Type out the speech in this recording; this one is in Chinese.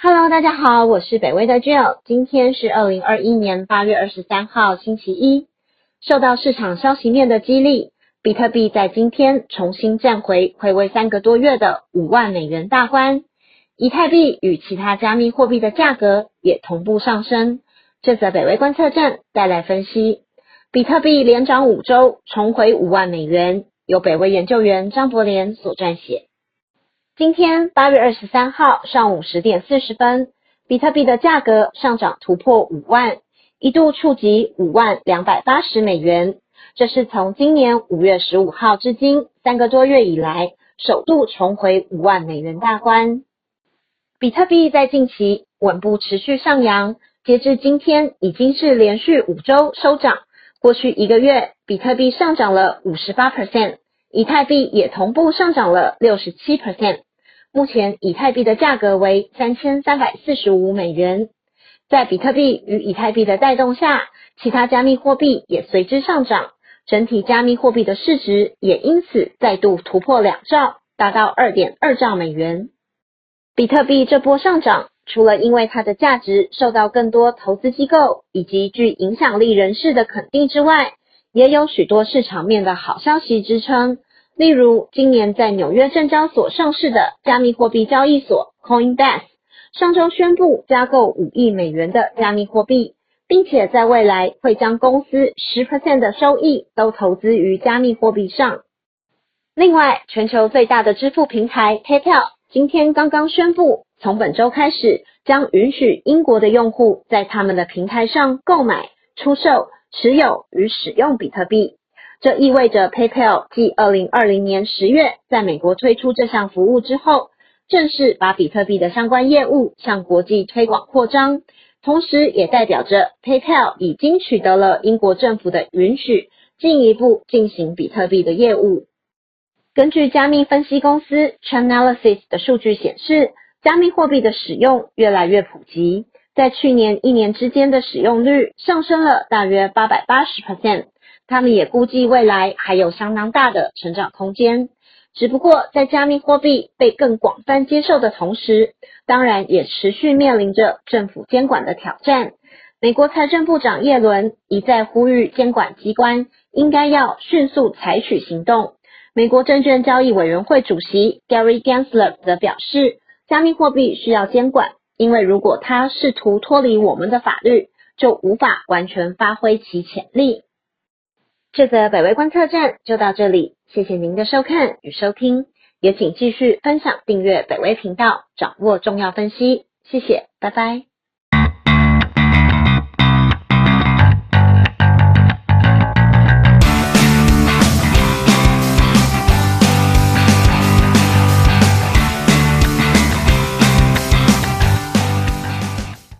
Hello，大家好，我是北威的 Jill，今天是二零二一年八月二十三号星期一。受到市场消息面的激励，比特币在今天重新站回回位三个多月的五万美元大关。以太币与其他加密货币的价格也同步上升。这则北威观测站带来分析：比特币连涨五周，重回五万美元。由北威研究员张博莲所撰写。今天八月二十三号上午十点四十分，比特币的价格上涨突破五万，一度触及五万两百八十美元。这是从今年五月十五号至今三个多月以来，首度重回五万美元大关。比特币在近期稳步持续上扬，截至今天已经是连续五周收涨。过去一个月，比特币上涨了五十八 percent，以太币也同步上涨了六十七 percent。目前以太币的价格为三千三百四十五美元，在比特币与以太币的带动下，其他加密货币也随之上涨，整体加密货币的市值也因此再度突破两兆，达到二点二兆美元。比特币这波上涨，除了因为它的价值受到更多投资机构以及具影响力人士的肯定之外，也有许多市场面的好消息支撑。例如，今年在纽约证交所上市的加密货币交易所 Coinbase，上周宣布加购五亿美元的加密货币，并且在未来会将公司十 percent 的收益都投资于加密货币上。另外，全球最大的支付平台 PayPal 今天刚刚宣布，从本周开始将允许英国的用户在他们的平台上购买、出售、持有与使用比特币。这意味着 PayPal 继二零二零年十月在美国推出这项服务之后，正式把比特币的相关业务向国际推广扩张，同时也代表着 PayPal 已经取得了英国政府的允许，进一步进行比特币的业务。根据加密分析公司 Chainalysis 的数据显示，加密货币的使用越来越普及，在去年一年之间的使用率上升了大约八百八十 percent。他们也估计未来还有相当大的成长空间，只不过在加密货币被更广泛接受的同时，当然也持续面临着政府监管的挑战。美国财政部长耶伦一再呼吁监管机关应该要迅速采取行动。美国证券交易委员会主席 Gary Gensler 则表示，加密货币需要监管，因为如果它试图脱离我们的法律，就无法完全发挥其潜力。这则北威观测站就到这里，谢谢您的收看与收听，也请继续分享订阅北威频道，掌握重要分析。谢谢，拜拜。